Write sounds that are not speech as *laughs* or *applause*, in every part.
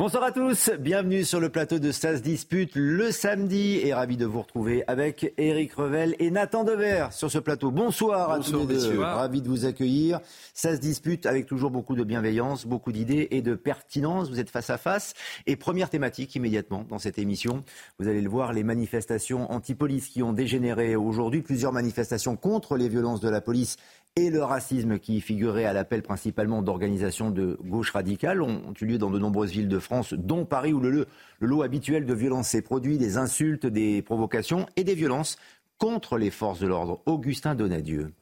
Bonsoir à tous, bienvenue sur le plateau de Stas Dispute le samedi et ravi de vous retrouver avec Eric Revel et Nathan Dever sur ce plateau. Bonsoir, à tous les deux, ravi de vous accueillir. Ça se dispute avec toujours beaucoup de bienveillance, beaucoup d'idées et de pertinence. Vous êtes face à face. Et première thématique immédiatement dans cette émission, vous allez le voir, les manifestations anti-police qui ont dégénéré aujourd'hui, plusieurs manifestations contre les violences de la police et le racisme qui figurait à l'appel principalement d'organisations de gauche radicale ont, eu lieu dans de nombreuses villes de France, dont Paris, où le, lot habituel de violence s'est produit, des insultes, des provocations et des violences contre les forces de l'ordre. Augustin Donadieu.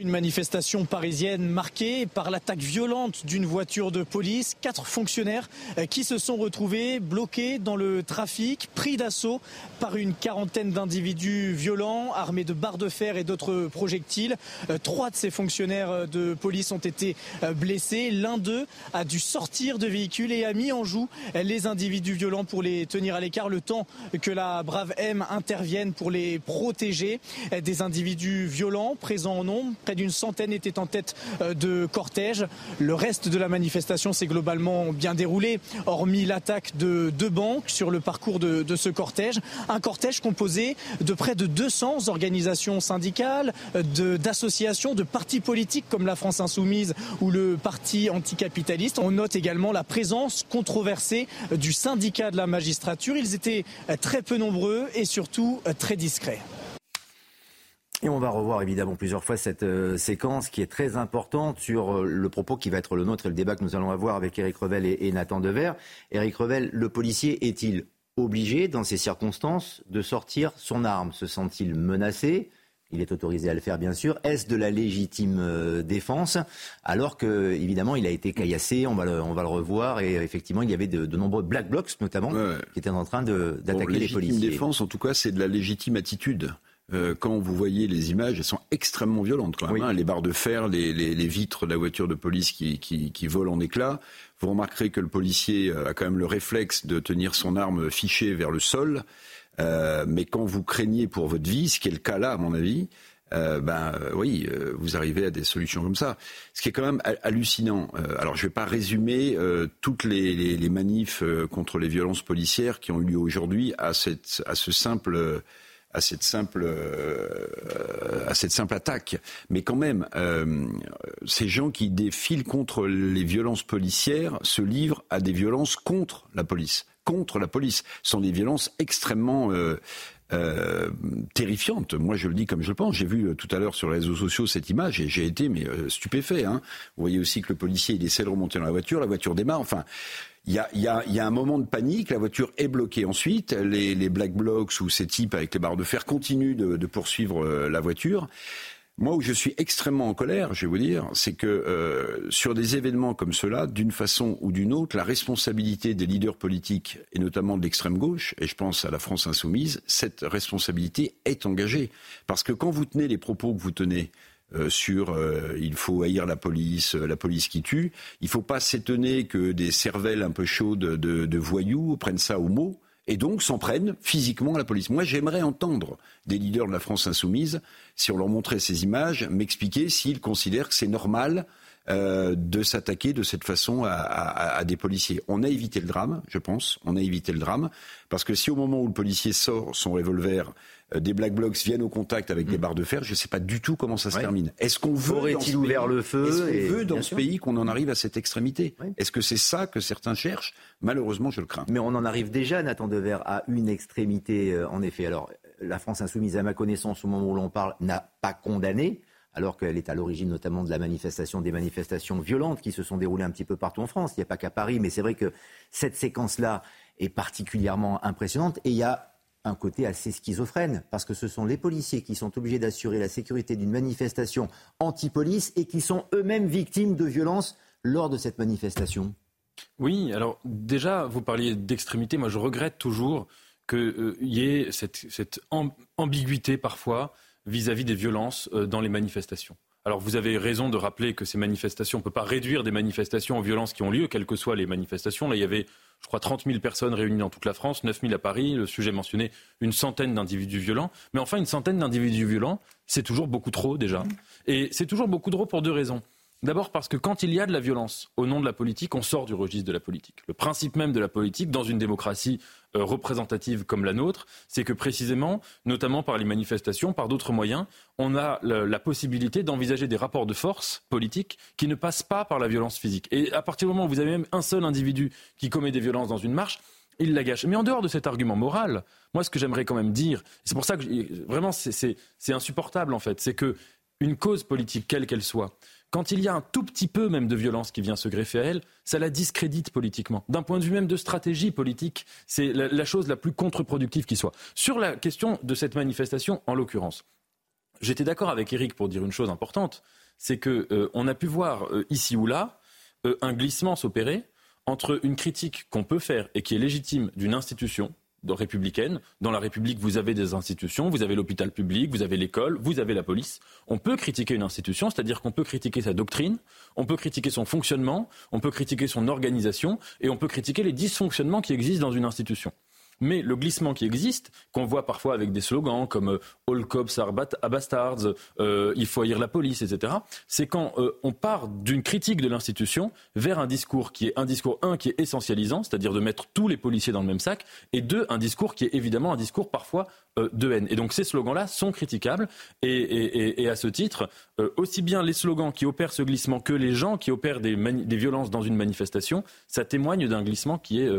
Une manifestation parisienne marquée par l'attaque violente d'une voiture de police. Quatre fonctionnaires euh, qui se sont retrouvés bloqués dans le trafic, pris d'assaut par une quarantaine d'individus violents, armés de barres de fer et d'autres projectiles. Euh, trois de ces fonctionnaires euh, de police ont été blessés. L'un d'eux a dû sortir de véhicule et a mis en joue les individus violents pour les tenir à l'écart le temps que la brave M intervienne pour les protéger. Des individus violents présents en nombre Près d'une centaine étaient en tête euh, de cortège. Le reste de la manifestation s'est globalement bien déroulé, hormis l'attaque de deux banques sur le parcours de, ce cortège. Un cortège composé de près de 200 organisations syndicales, d'associations, de, de partis politiques comme la France Insoumise ou le Parti anticapitaliste. On note également la présence controversée du syndicat de la magistrature. Ils étaient très peu nombreux et surtout très discrets. Et on va revoir évidemment plusieurs fois cette euh, séquence qui est très importante sur euh, le propos qui va être le nôtre et le débat que nous allons avoir avec Éric Revel et, et Nathan Dever. Éric Revel, le policier est-il obligé, dans ces circonstances, de sortir son arme? Se sent-il menacé? Il est autorisé à le faire, bien sûr. Est-ce de la légitime euh, défense? Alors que, évidemment, il a été caillassé, on va le, on va le revoir, et effectivement, il y avait de, de nombreux black blocs, notamment, ouais. qui étaient en train d'attaquer bon, les policiers. Légitime défense, en tout cas, c'est de la légitime attitude. Euh, quand vous voyez les images, elles sont extrêmement violentes quand même. Oui. Hein, les barres de fer, les, les, les, vitres de la voiture de police qui, qui, qui, volent en éclats. Vous remarquerez que le policier a quand même le réflexe de tenir son arme fichée vers le sol. Euh, mais quand vous craignez pour votre vie, ce qui est le cas là, à mon avis, euh, ben euh, oui, euh, vous arrivez à des solutions comme ça. Ce qui est quand même hallucinant. Euh, alors je ne vais pas résumer euh, toutes les, les, les manifs contre les violences policières qui ont eu lieu aujourd'hui à, cette, à ce simple à cette simple euh, à cette simple attaque. Mais quand même, euh, ces gens qui défilent contre les violences policières se livrent à des violences contre la police. Contre la police, ce sont des violences extrêmement euh, euh. Moi, je le dis comme je le pense. J'ai vu euh, tout à l'heure sur les réseaux sociaux cette image et j'ai été mais stupéfait. Hein. Vous voyez aussi que le policier il essaie de remonter dans la voiture, la voiture démarre. Enfin, il y a, y, a, y a, un moment de panique, la voiture est bloquée ensuite, les, les black blocs ou ces types avec les barres de fer continuent de, de poursuivre euh, la voiture. Moi, où je suis extrêmement en colère, je vais vous dire, c'est que euh, sur des événements comme cela, d'une façon ou d'une autre, la responsabilité des leaders politiques, et notamment de l'extrême gauche, et je pense à la France insoumise, cette responsabilité est engagée. Parce que quand vous tenez les propos que vous tenez, sur euh, il faut haïr la police, euh, la police qui tue. Il ne faut pas s'étonner que des cervelles un peu chaudes de, de voyous prennent ça au mot et donc s'en prennent physiquement à la police. Moi, j'aimerais entendre des leaders de la France insoumise, si on leur montrait ces images, m'expliquer s'ils considèrent que c'est normal euh, de s'attaquer de cette façon à, à, à, des policiers. On a évité le drame, je pense. On a évité le drame parce que si au moment où le policier sort son revolver, euh, des black blocs viennent au contact avec mmh. des barres de fer, je ne sais pas du tout comment ça se ouais. termine. Est-ce qu'on veut aurait-il ouvert pays, le feu Est-ce qu'on veut dans ce pays qu'on en arrive à cette extrémité. Est-ce que c'est ça que certains cherchent Malheureusement, je le crains. Mais on en arrive déjà, Nathan Dever, à une extrémité, euh, en effet. Alors, la France insoumise, à ma connaissance, au moment où l'on parle, n'a pas condamné alors qu'elle est à l'origine notamment de la manifestation, des manifestations violentes qui se sont déroulées un petit peu partout en France. Il n'y a pas qu'à Paris, mais c'est vrai que cette séquence-là est particulièrement impressionnante. Et il y a un côté assez schizophrène, parce que ce sont les policiers qui sont obligés d'assurer la sécurité d'une manifestation anti-police et qui sont eux-mêmes victimes de violences lors de cette manifestation. Oui, alors déjà, vous parliez d'extrémité. Moi, je regrette toujours qu'il euh, y ait cette, ambiguïté parfois vis-à-vis des violences euh, dans les manifestations. Alors vous avez raison de rappeler que ces manifestations, on ne peut pas réduire des manifestations aux violences qui ont lieu, quelles que soient les manifestations. Là, il y avait, je crois, 30 000 personnes réunies dans toute la France, 9 000 à Paris, le sujet mentionné, une centaine d'individus violents. Mais enfin, une centaine d'individus violents, c'est toujours beaucoup trop déjà. Et c'est toujours beaucoup trop pour deux raisons. D'abord parce que quand il y a de la violence au nom de la politique, on sort du registre de la politique. Le principe même de la politique, dans une démocratie euh, représentative comme la nôtre, c'est que précisément, notamment par les manifestations, par d'autres moyens, on a la, possibilité d'envisager des rapports de force politiques qui ne passent pas par la violence physique. Et à partir du moment où vous avez même un seul individu qui commet des violences dans une marche, il la gâche. Mais en dehors de cet argument moral, moi, ce que j'aimerais quand même dire, c'est pour ça que vraiment c'est insupportable en fait, c'est que une cause politique, quelle qu'elle soit, quand il y a un tout petit peu même de violence qui vient se greffer à elle, ça la discrédite politiquement. D'un point de vue même de stratégie politique, c'est la, chose la plus contre-productive qui soit. Sur la question de cette manifestation, en l'occurrence, j'étais d'accord avec Eric pour dire une chose importante, c'est qu'on euh, a pu voir euh, ici ou là euh, un glissement s'opérer entre une critique qu'on peut faire et qui est légitime d'une institution, républicaine. Dans la République, vous avez des institutions, vous avez l'hôpital public, vous avez l'école, vous avez la police. On peut critiquer une institution, c'est-à-dire qu'on peut critiquer sa doctrine, on peut critiquer son fonctionnement, on peut critiquer son organisation et on peut critiquer les dysfonctionnements qui existent dans une institution. Mais le glissement qui existe, qu'on voit parfois avec des slogans comme euh, All cops are, bastards, euh, il faut haïr la police, etc., c'est quand euh, on part d'une critique de l'institution vers un discours qui est un discours, un, qui est essentialisant, c'est-à-dire de mettre tous les policiers dans le même sac, et deux, un discours qui est évidemment un discours parfois de haine. Et donc ces slogans-là sont critiquables, et, à ce titre, aussi bien les slogans qui opèrent ce glissement que les gens qui opèrent des, des violences dans une manifestation, ça témoigne d'un glissement qui est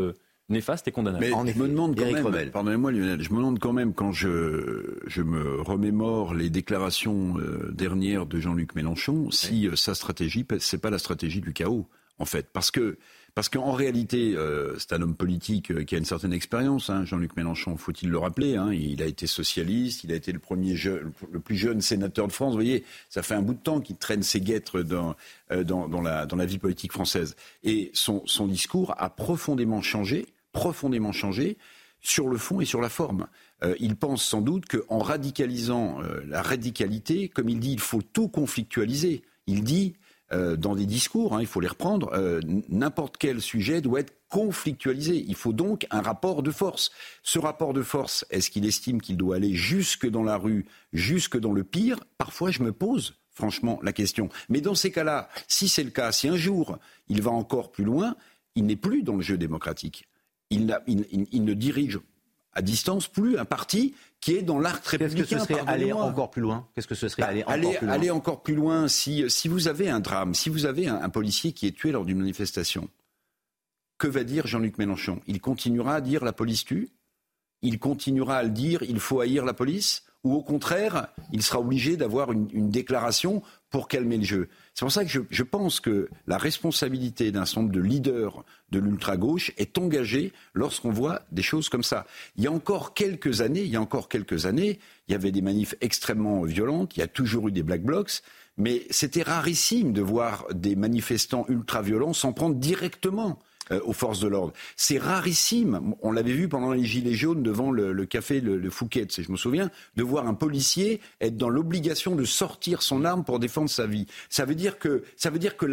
néfaste et condamnable. Mais je me demande quand même, pardonnez-moi Lionel, je me demande quand même quand je, je me remémore les déclarations euh, dernières de Jean-Luc Mélenchon, si euh, sa stratégie, c'est pas la stratégie du chaos, en fait. Parce que parce qu'en réalité, euh, c'est un homme politique qui a une certaine expérience. Hein, Jean-Luc Mélenchon, faut-il le rappeler. Hein, il a été socialiste, il a été le plus jeune sénateur de France. Vous voyez, ça fait un bout de temps qu'il traîne ses guêtres dans, dans, la, vie politique française. Et son, discours a profondément changé profondément changé sur le fond et sur la forme. Euh, il pense sans doute qu'en radicalisant euh, la radicalité, comme il dit, il faut tout conflictualiser. Il dit, euh, dans des discours, hein, il faut les reprendre, n'importe quel sujet doit être conflictualisé. Il faut donc un rapport de force. Ce rapport de force, est-ce qu'il estime qu'il doit aller jusque dans la rue, jusque dans le pire? Parfois, je me pose franchement la question. Mais dans ces cas-là, si c'est le cas, si un jour il va encore plus loin, il n'est plus dans le jeu démocratique il, ne dirige à distance plus un parti qui est dans l'arc républicain. Qu'est-ce que ce serait aller encore plus loin Qu'est-ce que ce serait aller, encore plus loin aller encore plus loin si, si vous avez un drame, si vous avez un, policier qui est tué lors d'une manifestation, que va dire Jean-Luc Mélenchon? Il continuera à dire la police tue? Il continuera à le dire il faut haïr la police? Ou au contraire, il sera obligé d'avoir une déclaration pour calmer le jeu? C'est pour ça que je, pense que la responsabilité d'un certain nombre de leaders de l'ultra-gauche est engagée lorsqu'on voit des choses comme ça. Il y a encore quelques années, il y a encore quelques années, il y avait des manifs extrêmement violentes, il y a toujours eu des black blocs, mais c'était rarissime de voir des manifestants ultra-violents s'en prendre directement euh, aux forces de l'ordre. C'est rarissime. On l'avait vu pendant les Gilets jaunes devant le, café le, Fouquet, je me souviens, de voir un policier être dans l'obligation de sortir son arme pour défendre sa vie. Ça veut dire que, ça veut dire que,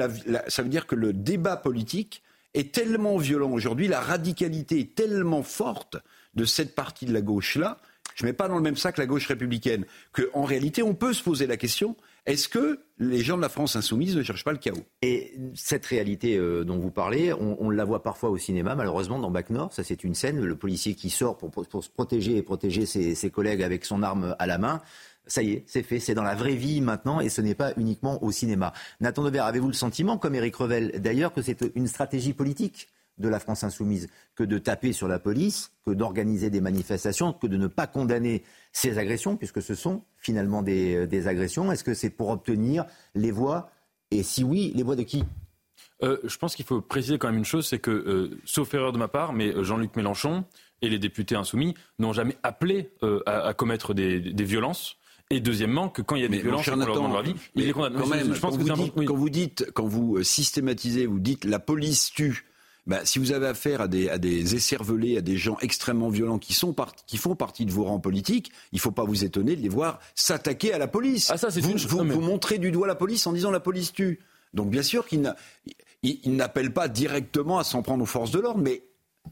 ça veut dire que le débat politique est tellement violent aujourd'hui, la radicalité est tellement forte de cette partie de la gauche-là, je ne mets pas dans le même sac la gauche républicaine, qu'en réalité, on peut se poser la question est-ce que les gens de la France insoumise ne cherchent pas le chaos? Et cette réalité euh, dont vous parlez, on, la voit parfois au cinéma, malheureusement, dans Bac Nord. Ça, c'est une scène, le policier qui sort pour, se protéger et protéger ses, collègues avec son arme à la main. Ça y est, c'est fait, c'est dans la vraie vie maintenant et ce n'est pas uniquement au cinéma. Nathan Devers, avez-vous le sentiment, comme Éric Revel d'ailleurs, que c'est une stratégie politique? De la France insoumise que de taper sur la police, que d'organiser des manifestations, que de ne pas condamner ces agressions, puisque ce sont finalement des, euh, agressions Est-ce que c'est pour obtenir les voix? Et si oui, les voix de qui? Je pense qu'il faut préciser quand même une chose, c'est que, sauf erreur de ma part, mais Jean-Luc Mélenchon et les députés insoumis n'ont jamais appelé à, commettre des, violences. Et deuxièmement, que quand il y a des violences dans leur vie, il les condamne. Quand, même, je pense que vous quand vous dites, quand vous systématisez, vous dites la police tue bah, si vous avez affaire à des, à des écervelés, à des gens extrêmement violents qui, sont qui font partie de vos rangs politiques, il ne faut pas vous étonner de les voir s'attaquer à la police. Ah, ça, vous, vous, vous, montrez du doigt la police en disant la police tue. Donc bien sûr qu'il n'appelle pas directement à s'en prendre aux forces de l'ordre, mais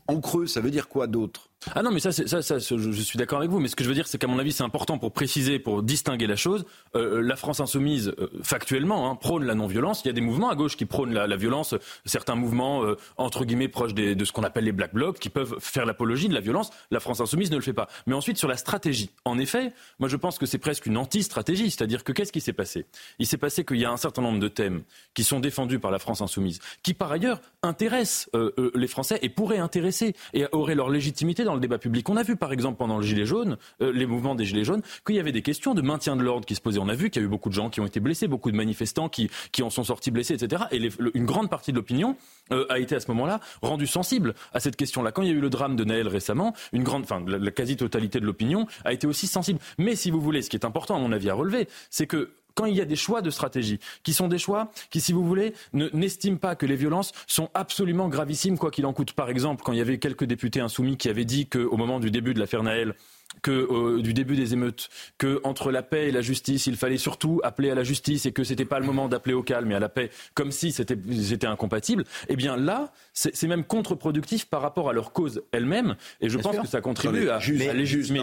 en creux, ça veut dire quoi d'autre? Ah non, mais ça, je, suis d'accord avec vous. Mais ce que je veux dire, c'est qu'à mon avis, c'est important pour préciser, pour distinguer la chose. Euh, la France insoumise, euh, factuellement, hein, prône la non-violence. Il y a des mouvements à gauche qui prônent la, violence. Certains mouvements, euh, entre guillemets, proches de ce qu'on appelle les black blocs, qui peuvent faire l'apologie de la violence. La France insoumise ne le fait pas. Mais ensuite, sur la stratégie. En effet, moi, je pense que c'est presque une anti-stratégie. C'est-à-dire que qu'est-ce qui s'est passé? Il s'est passé qu'il y a un certain nombre de thèmes qui sont défendus par la France insoumise, qui par ailleurs intéressent les Français et pourraient intéresser et auraient leur légitimité dans le débat public. On a vu par exemple pendant le gilet jaune, euh, les mouvements des gilets jaunes, qu'il y avait des questions de maintien de l'ordre qui se posaient. On a vu qu'il y a eu beaucoup de gens qui ont été blessés, beaucoup de manifestants qui, qui en sont sortis blessés, etc. Et une grande partie de l'opinion euh, a été à ce moment-là rendue sensible à cette question-là. Quand il y a eu le drame de Naël récemment, une grande, enfin la quasi-totalité de l'opinion a été aussi sensible. Mais si vous voulez, ce qui est important à mon avis à relever, c'est que quand il y a des choix de stratégie, qui sont des choix qui, si vous voulez, n'estiment pas que les violences sont absolument gravissimes, quoi qu'il en coûte. Par exemple, quand il y avait quelques députés insoumis qui avaient dit qu'au moment du début de l'affaire Naël, que euh, du début des émeutes, que entre la paix et la justice, il fallait surtout appeler à la justice et que c'était pas le moment d'appeler au calme et à la paix, comme si c'était incompatible. Eh bien là, c'est même contre-productif par rapport à leur cause elle-même, et je pense que ça contribue à, juste, à juste,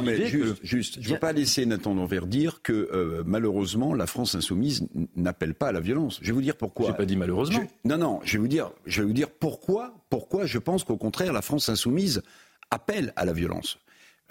juste, je ne veux pas laisser Nathan Denvers dire que euh, malheureusement la France insoumise n'appelle pas à la violence. Je vais vous dire pourquoi. J'ai pas dit malheureusement. non, non, je vais vous dire, je vais vous dire pourquoi. Pourquoi je pense qu'au contraire la France insoumise appelle à la violence.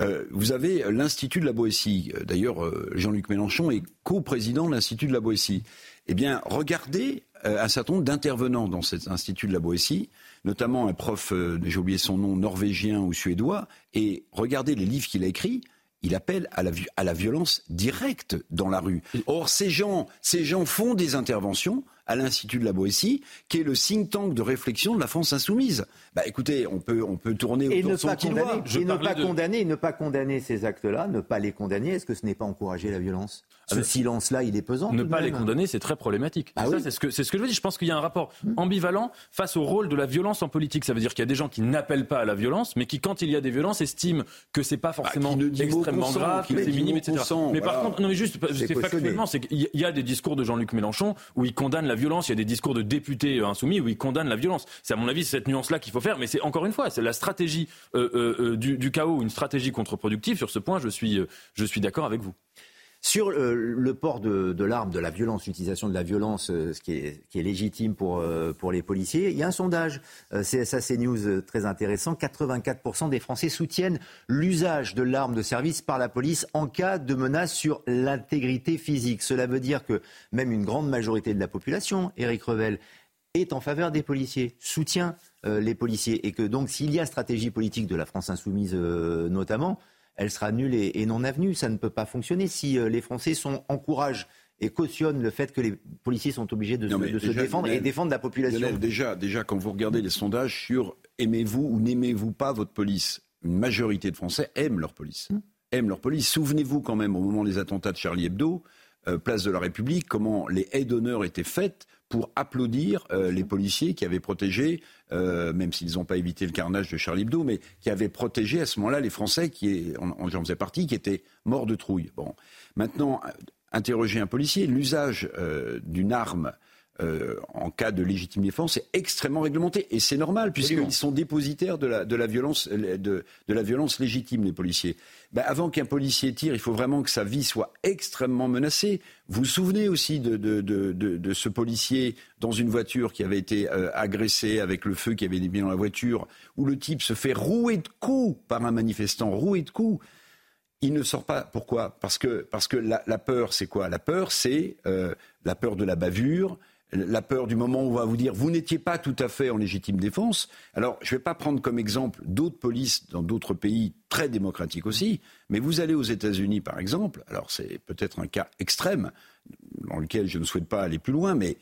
Euh, vous avez l'Institut de la Boétie. Euh, d'ailleurs, euh, Jean-Luc Mélenchon est co-président de l'Institut de la Boétie. Eh bien, regardez un certain nombre d'intervenants dans cet Institut de la Boétie, notamment un prof, j'ai oublié son nom, norvégien ou suédois, et regardez les livres qu'il a écrits. Il appelle à la, violence directe dans la rue. Or, ces gens, ces gens font des interventions à l'Institut de la Boétie, qui est le think tank de réflexion de la France insoumise. Bah écoutez, on peut, on peut tourner autour de son pas condamner, Et ne pas condamner, ne pas condamner ces actes-là, ne pas les condamner, est-ce que ce n'est pas encourager la violence? Ce silence-là, il est pesant. Ne pas les condamner, c'est très problématique. Ah c'est ce que c'est ce que je veux dire. Je pense qu'il y a un rapport hmm. ambivalent face au rôle de la violence en politique. Ça veut dire qu'il y a des gens qui n'appellent pas à la violence, mais qui, quand il y a des violences, estiment que c'est pas forcément ah, extrêmement grave, que c'est minime, etc. mais par contre, non mais juste, c'est factuellement, c'est qu'il y a des discours de Jean-Luc Mélenchon où il condamne la violence. Il y a des discours de députés euh, insoumis où il condamne la violence. C'est à mon avis cette nuance-là qu'il faut faire. Mais c'est encore une fois, c'est la stratégie euh, euh, du, du, chaos, une stratégie contre-productive. Sur ce point, je suis, je suis d'accord avec vous. Sur le port de, l'arme, de la violence, l'utilisation de la violence, ce qui est, légitime pour, pour les policiers, il y a un sondage CSA CNews très intéressant. 84% des Français soutiennent l'usage de l'arme de service par la police en cas de menace sur l'intégrité physique. Cela veut dire que même une grande majorité de la population, Éric Revel, est en faveur des policiers, soutient les policiers. Et que donc s'il y a stratégie politique de la France insoumise notamment, elle sera nulle et, non avenue. Ça ne peut pas fonctionner si euh, les Français sont, encouragent et cautionnent le fait que les policiers sont obligés de, se, défendre et défendre la population. déjà, déjà, quand vous regardez les sondages sur aimez-vous ou n'aimez-vous pas votre police, une majorité de Français aiment leur police. Hmm. Aiment leur police. Souvenez-vous quand même, au moment des attentats de Charlie Hebdo, euh, place de la République, comment les haies d'honneur étaient faites pour applaudir euh, les policiers qui avaient protégé, euh, même s'ils n'ont pas évité le carnage de Charlie Hebdo, mais qui avaient protégé à ce moment-là les Français, qui j'en faisais partie, qui étaient morts de trouille. Bon, maintenant, interroger un policier, l'usage d'une arme euh, en cas de légitime défense est extrêmement réglementé. Et c'est normal, puisqu'ils sont dépositaires de la, de la, violence, de, de la violence légitime, les policiers. Ben, avant qu'un policier tire, il faut vraiment que sa vie soit extrêmement menacée. Vous vous souvenez aussi de, de, de ce policier dans une voiture qui avait été euh, agressé avec le feu qui avait mis dans la voiture, où le type se fait rouer de coups par un manifestant, rouer de coups il ne sort pas. Pourquoi? Parce que, parce que la, peur, c'est quoi? La peur, c'est euh, la peur de la bavure, la peur du moment où on va vous dire vous n'étiez pas tout à fait en légitime défense. Alors, je ne vais pas prendre comme exemple d'autres polices dans d'autres pays très démocratiques aussi, mais vous allez aux États-Unis, par exemple. Alors, c'est peut-être un cas extrême dans lequel je ne souhaite pas aller plus loin, mais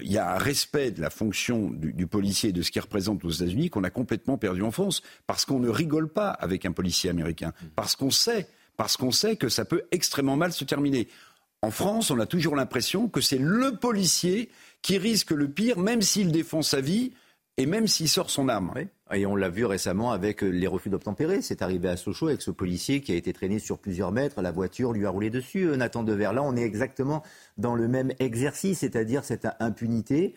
il y a un respect de la fonction du, policier et de ce qu'il représente aux États-Unis qu'on a complètement perdu en France, parce qu'on ne rigole pas avec un policier américain, parce qu'on sait, parce qu'on sait que ça peut extrêmement mal se terminer. En France, on a toujours l'impression que c'est le policier qui risque le pire, même s'il défend sa vie et même s'il sort son arme. Et on l'a vu récemment avec les refus d'obtempérer. C'est arrivé à Sochaux avec ce policier qui a été traîné sur plusieurs mètres. La voiture lui a roulé dessus. Euh, Nathan Dever, là, on est exactement dans le même exercice, c'est-à-dire cette impunité,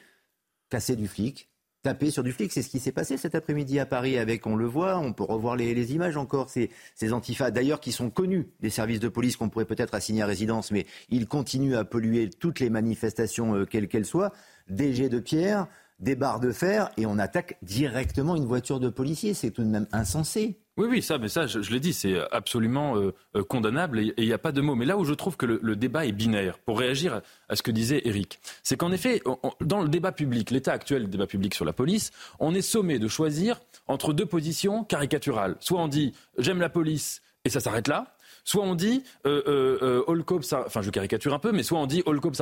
casser du flic, taper sur du flic. C'est ce qui s'est passé cet après-midi à Paris avec, on le voit, on peut revoir les, images encore, ces, ces d'ailleurs qui sont connus des services de police qu'on pourrait peut-être assigner à résidence, mais ils continuent à polluer toutes les manifestations, euh, quelles qu'elles soient. DG de Pierre, des barres de fer et on attaque directement une voiture de policier. C'est tout de même insensé. Oui, oui, ça, mais ça, je, l'ai dit, c'est absolument euh, euh, condamnable et il n'y a pas de mots. Mais là où je trouve que le, débat est binaire, pour réagir à, ce que disait Eric, c'est qu'en effet, dans le débat public, l'état actuel du débat public sur la police, on est sommé de choisir entre deux positions caricaturales. Soit on dit j'aime la police et ça s'arrête là, Soit on dit euh, euh, euh all cops are, enfin je caricature un peu, mais soit on dit all cops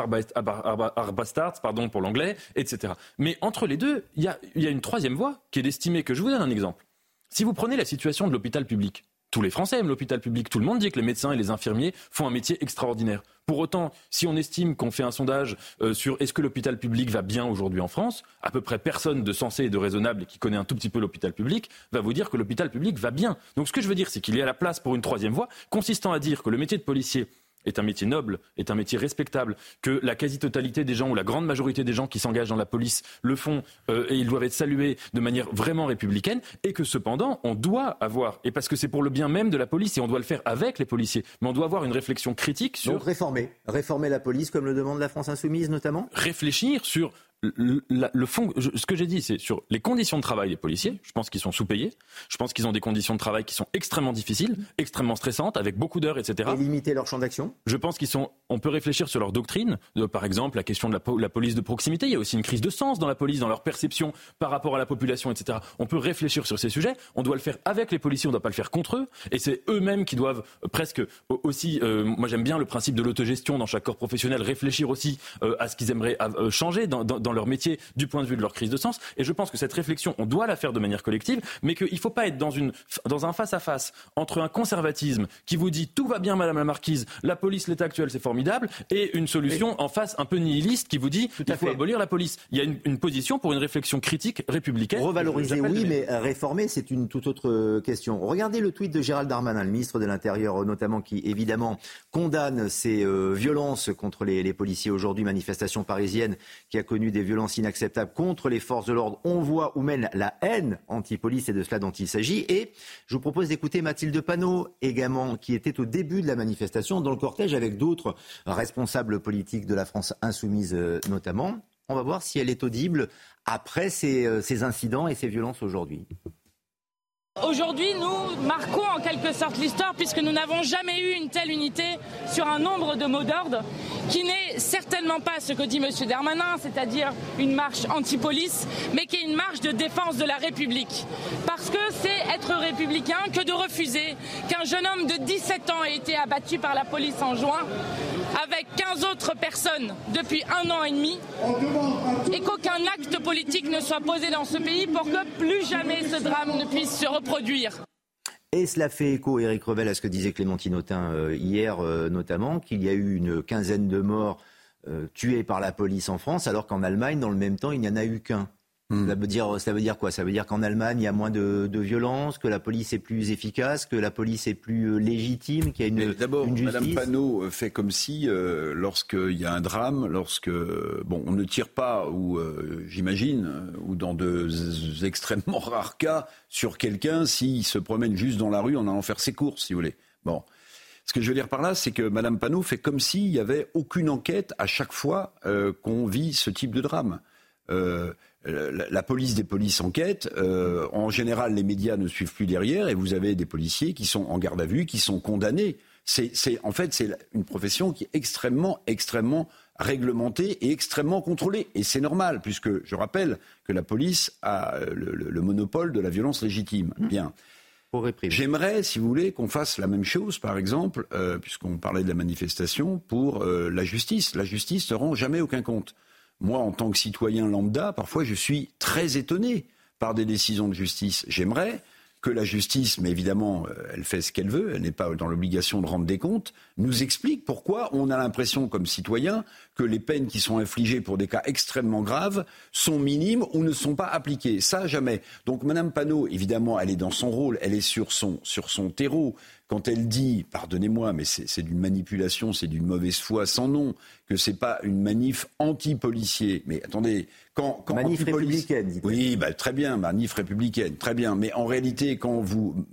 bastards, pardon pour l'anglais, etc. Mais entre les deux, il y a, y a une troisième voie qui est d'estimer que je vous donne un exemple. Si vous prenez la situation de l'hôpital public, tous les Français aiment l'hôpital public. Tout le monde dit que les médecins et les infirmiers font un métier extraordinaire. Pour autant, si on estime qu'on fait un sondage euh, sur est-ce que l'hôpital public va bien aujourd'hui en France, à peu près personne de sensé et de raisonnable qui connaît un tout petit peu l'hôpital public va vous dire que l'hôpital public va bien. Donc ce que je veux dire, c'est qu'il y a la place pour une troisième voie consistant à dire que le métier de policier est un métier noble, est un métier respectable, que la quasi-totalité des gens ou la grande majorité des gens qui s'engagent dans la police le font euh, et ils doivent être salués de manière vraiment républicaine, et que cependant on doit avoir, et parce que c'est pour le bien même de la police et on doit le faire avec les policiers, mais on doit avoir une réflexion critique sur... Donc réformer, réformer la police comme le demande la France insoumise notamment? Réfléchir sur le, fond, ce que j'ai dit, c'est sur les conditions de travail des policiers. Je pense qu'ils sont sous-payés. Je pense qu'ils ont des conditions de travail qui sont extrêmement difficiles, extrêmement stressantes, avec beaucoup d'heures, etc. Et limiter leur champ d'action? Je pense qu'ils sont. On peut réfléchir sur leur doctrine. par exemple, la question de la, police de proximité. Il y a aussi une crise de sens dans la police, dans leur perception par rapport à la population, etc. On peut réfléchir sur ces sujets. On doit le faire avec les policiers. On ne doit pas le faire contre eux. Et c'est eux-mêmes qui doivent presque aussi. Euh, moi, j'aime bien le principe de l'autogestion dans chaque corps professionnel. Réfléchir aussi euh, à ce qu'ils aimeraient euh, changer dans, dans leur métier du point de vue de leur crise de sens. Et je pense que cette réflexion, on doit la faire de manière collective, mais qu'il ne faut pas être dans, une, dans un face-à-face entre un conservatisme qui vous dit tout va bien, Madame la Marquise, la police, l'état actuel, c'est formidable, et une solution en face un peu nihiliste qui vous dit qu'il faut abolir la police. Il y a une, position pour une réflexion critique républicaine. Revaloriser, oui, mais réformer, c'est une toute autre question. Regardez le tweet de Gérald Darmanin, le ministre de l'Intérieur notamment, qui évidemment condamne ces euh, violences contre les, les policiers aujourd'hui, manifestation parisienne qui a connu des violences inacceptable contre les forces de l'ordre. On voit où mène la haine anti-police, et de cela dont il s'agit. Et je vous propose d'écouter Mathilde Panot, également, qui était au début de la manifestation, dans le cortège avec d'autres responsables politiques de la France insoumise euh, notamment. On va voir si elle est audible après ces, euh, ces incidents et ces violences aujourd'hui. Aujourd'hui, nous marquons en quelque sorte l'histoire puisque nous n'avons jamais eu une telle unité sur un nombre de mots d'ordre qui n'est certainement pas ce que dit M. Darmanin, c'est-à-dire une marche anti-police, mais qui est une marche de défense de la République. Parce que c'est être républicain que de refuser qu'un jeune homme de 17 ans ait été abattu par la police en juin avec 15 autres personnes depuis un an et demi et qu'aucun acte politique ne soit posé dans ce pays pour que plus jamais ce drame ne puisse se reproduire. Et cela fait écho, Éric Revel, à ce que disait Clémentine Autain euh, hier euh, notamment, qu'il y a eu une quinzaine de morts euh, tués par la police en France, alors qu'en Allemagne, dans le même temps, il n'y en a eu qu'un. Hmm. Ça, veut dire, ça veut dire quoi? Ça veut dire qu'en Allemagne, il y a moins de, de, violence, que la police est plus efficace, que la police est plus euh, légitime, qu'il y a une, D'abord, Madame Panot euh, fait comme si, euh, lorsqu'il y a un drame, lorsque bon, on ne tire pas, ou j'imagine, ou dans de extrêmement *laughs* rares cas, sur quelqu'un s'il se promène juste dans la rue en allant faire ses courses, si vous voulez. Bon. Ce que je veux dire par là, c'est que Madame Panot fait comme s'il n'y avait aucune enquête à chaque fois qu'on vit ce type de drame. Euh, la police des polices enquête. Euh, en général, les médias ne suivent plus derrière et vous avez des policiers qui sont en garde à vue, qui sont condamnés. C'est, en fait, c'est une profession qui est extrêmement, extrêmement réglementée et extrêmement contrôlée. Et c'est normal, puisque je rappelle que la police a le, monopole de la violence légitime. Mmh. Bien. J'aimerais, si vous voulez, qu'on fasse la même chose, par exemple, euh, puisqu'on parlait de la manifestation, pour la justice. La justice ne rend jamais aucun compte. Moi, en tant que citoyen lambda, parfois je suis très étonné par des décisions de justice. J'aimerais que la justice, mais évidemment, euh, elle fait ce qu'elle veut, elle n'est pas dans l'obligation de rendre des comptes, nous explique pourquoi on a l'impression, comme citoyen, que les peines qui sont infligées pour des cas extrêmement graves sont minimes ou ne sont pas appliquées. Ça, jamais. Donc, Madame Panot, évidemment, elle est dans son rôle, elle est sur son, sur son terreau. Quand elle dit, pardonnez-moi, mais c'est d'une manipulation, c'est d'une mauvaise foi sans nom, que c'est pas une manif anti-policier. Mais attendez, quand, quand manif républicaine, Oui, bah, très bien, manif républicaine, très bien. Mais en réalité, quand vous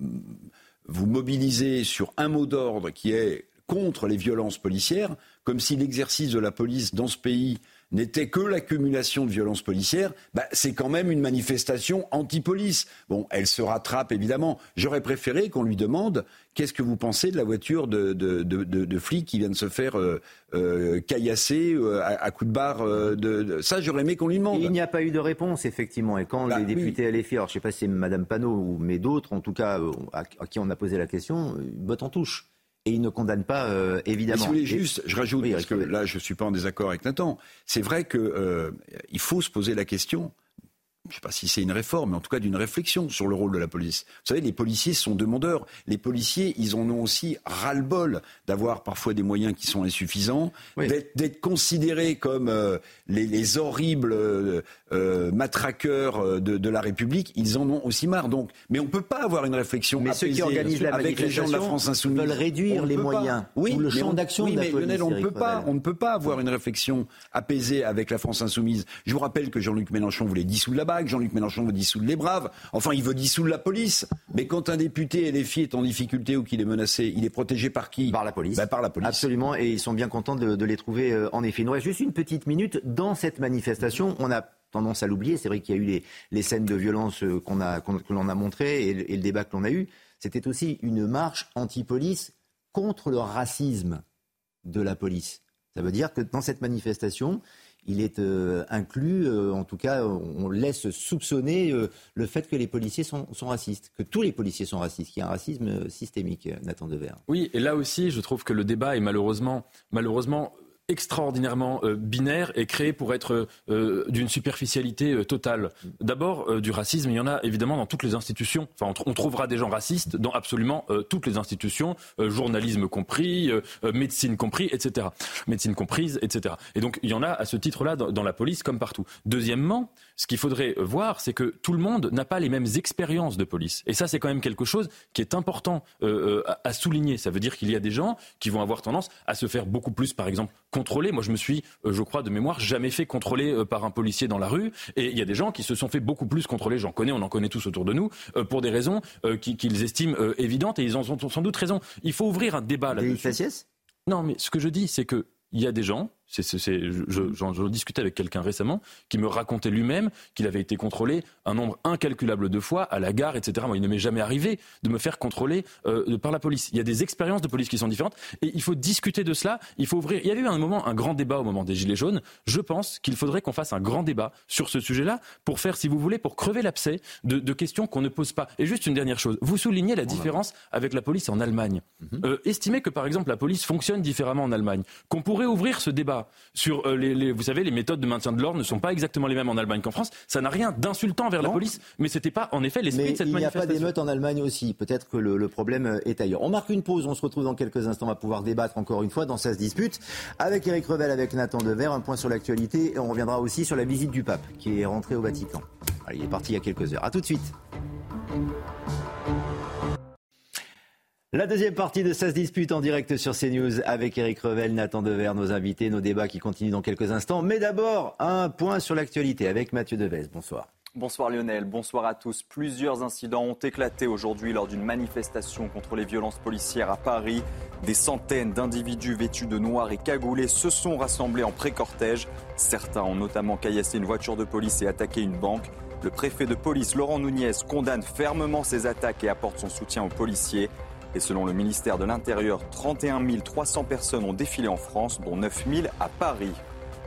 vous mobilisez sur un mot d'ordre qui est contre les violences policières, comme si l'exercice de la police dans ce pays n'était que l'accumulation de violences policières, bah, c'est quand même une manifestation anti-police. Bon, elle se rattrape évidemment. J'aurais préféré qu'on lui demande qu'est-ce que vous pensez de la voiture de, de, de, de flics qui vient de se faire euh, euh caillasser euh, à, coups de barre. Euh, de, Ça, j'aurais aimé qu'on lui demande. il n'y a pas eu de réponse, effectivement. Et quand bah les députés LFI, alors je ne sais pas si c'est Mme Panot ou mais d'autres, en tout cas, à, qui on a posé la question, botte en touche et il ne condamne pas, euh, évidemment. si vous voulez, juste, je rajoute, parce que là, je ne suis pas en désaccord avec Nathan. C'est vrai qu'il euh, faut se poser la question je ne sais pas si c'est une réforme, mais en tout cas d'une réflexion sur le rôle de la police. Vous savez, les policiers sont demandeurs. Les policiers, ils en ont aussi ras-le-bol d'avoir parfois des moyens qui sont insuffisants, d'être considérés comme euh, les, horribles euh, euh, matraqueurs de, la République. Ils en ont aussi marre. Donc, mais on ne peut pas avoir une réflexion mais ceux qui organisent la avec les gens de la France insoumise. veulent réduire les moyens oui, ou le champ d'action oui, de la mais police. on ne peut pas, on ne peut pas avoir une réflexion apaisée avec la France insoumise. Je vous rappelle que Jean-Luc Mélenchon voulait dissoudre la BAC, Jean-Luc Mélenchon veut dissoudre les braves. Enfin, il veut dissoudre la police. Mais quand un député LFI est en difficulté ou qu'il est menacé, il est protégé par qui? Par la police. Ben, par la police. Absolument, et ils sont bien contents de, les trouver euh, en effet. Il nous reste juste une petite minute. Dans cette manifestation, on a tendance à l'oublier. C'est vrai qu'il y a eu les, scènes de violence euh, qu'on a, que l'on a montrées et, et le débat que l'on a eu. C'était aussi une marche anti-police contre le racisme de la police. Ça veut dire que dans cette manifestation, il est euh, inclus, euh, en tout cas, on laisse soupçonner euh, le fait que les policiers sont, racistes, que tous les policiers sont racistes, qu'il y a un racisme systémique, Nathan Dever. Oui, et là aussi, je trouve que le débat est malheureusement, malheureusement extraordinairement euh, binaire et créé pour être euh, d'une superficialité euh, totale. D'abord, du racisme, il y en a évidemment dans toutes les institutions. Enfin, on, trouvera des gens racistes dans absolument toutes les institutions, journalisme compris, médecine compris, etc. Médecine comprise, etc. Et donc, il y en a à ce titre-là dans, la police comme partout. Deuxièmement, ce qu'il faudrait voir, c'est que tout le monde n'a pas les mêmes expériences de police. Et ça, c'est quand même quelque chose qui est important à souligner. Ça veut dire qu'il y a des gens qui vont avoir tendance à se faire beaucoup plus, par exemple, contrôler. Moi, je me suis, euh, je crois, de mémoire, jamais fait contrôler euh, par un policier dans la rue. Et il y a des gens qui se sont fait beaucoup plus contrôler. J'en connais, on en connaît tous autour de nous, euh, pour des raisons qu'ils estiment évidentes. Et ils en ont sans doute raison. Il faut ouvrir un débat là-dessus. Non, mais ce que je dis, c'est que il y a des gens J'en je, discutais avec quelqu'un récemment qui me racontait lui-même qu'il avait été contrôlé un nombre incalculable de fois à la gare, etc. Moi, il ne m'est jamais arrivé de me faire contrôler euh, par la police. Il y a des expériences de police qui sont différentes et il faut discuter de cela. Il faut ouvrir. Il y avait eu un moment un grand débat au moment des Gilets jaunes. Je pense qu'il faudrait qu'on fasse un grand débat sur ce sujet-là pour faire, si vous voulez, pour crever l'abcès de, de, questions qu'on ne pose pas. Et juste une dernière chose. Vous soulignez la différence avec la police en Allemagne. Mhm. euh, estimez que, par exemple, la police fonctionne différemment en Allemagne. Qu'on pourrait ouvrir ce débat sur euh, les, vous savez, les méthodes de maintien de l'ordre ne sont pas exactement les mêmes en Allemagne qu'en France. Ça n'a rien d'insultant vers la police, mais c'était pas en effet l'esprit de cette manifestation. Il n'y a pas d'émeute en Allemagne aussi. Peut-être que le, problème euh, est ailleurs. On marque une pause. On se retrouve dans quelques instants. On va pouvoir débattre encore une fois dans Ça se dispute avec Eric Revel, avec Nathan Dever. Un point sur l'actualité. Et on reviendra aussi sur la visite du pape qui est rentré au Vatican. il est parti il y a quelques heures. À tout de suite. La deuxième partie de Ça se dispute en direct sur CNews avec Eric Revel, Nathan Dever, nos invités, nos débats qui continuent dans quelques instants. Mais d'abord, un point sur l'actualité avec Mathieu Deves. Bonsoir. Bonsoir Lionel, bonsoir à tous. Plusieurs incidents ont éclaté aujourd'hui lors d'une manifestation contre les violences policières à Paris. Des centaines d'individus vêtus de noir et cagoulés se sont rassemblés en pré-cortège. Certains ont notamment caillassé une voiture de police et attaqué une banque. Le préfet de police Laurent Nunez condamne fermement ces attaques et apporte son soutien aux policiers. Et selon le ministère de l'Intérieur, 31 300 personnes ont défilé en France, dont 9 000 à Paris.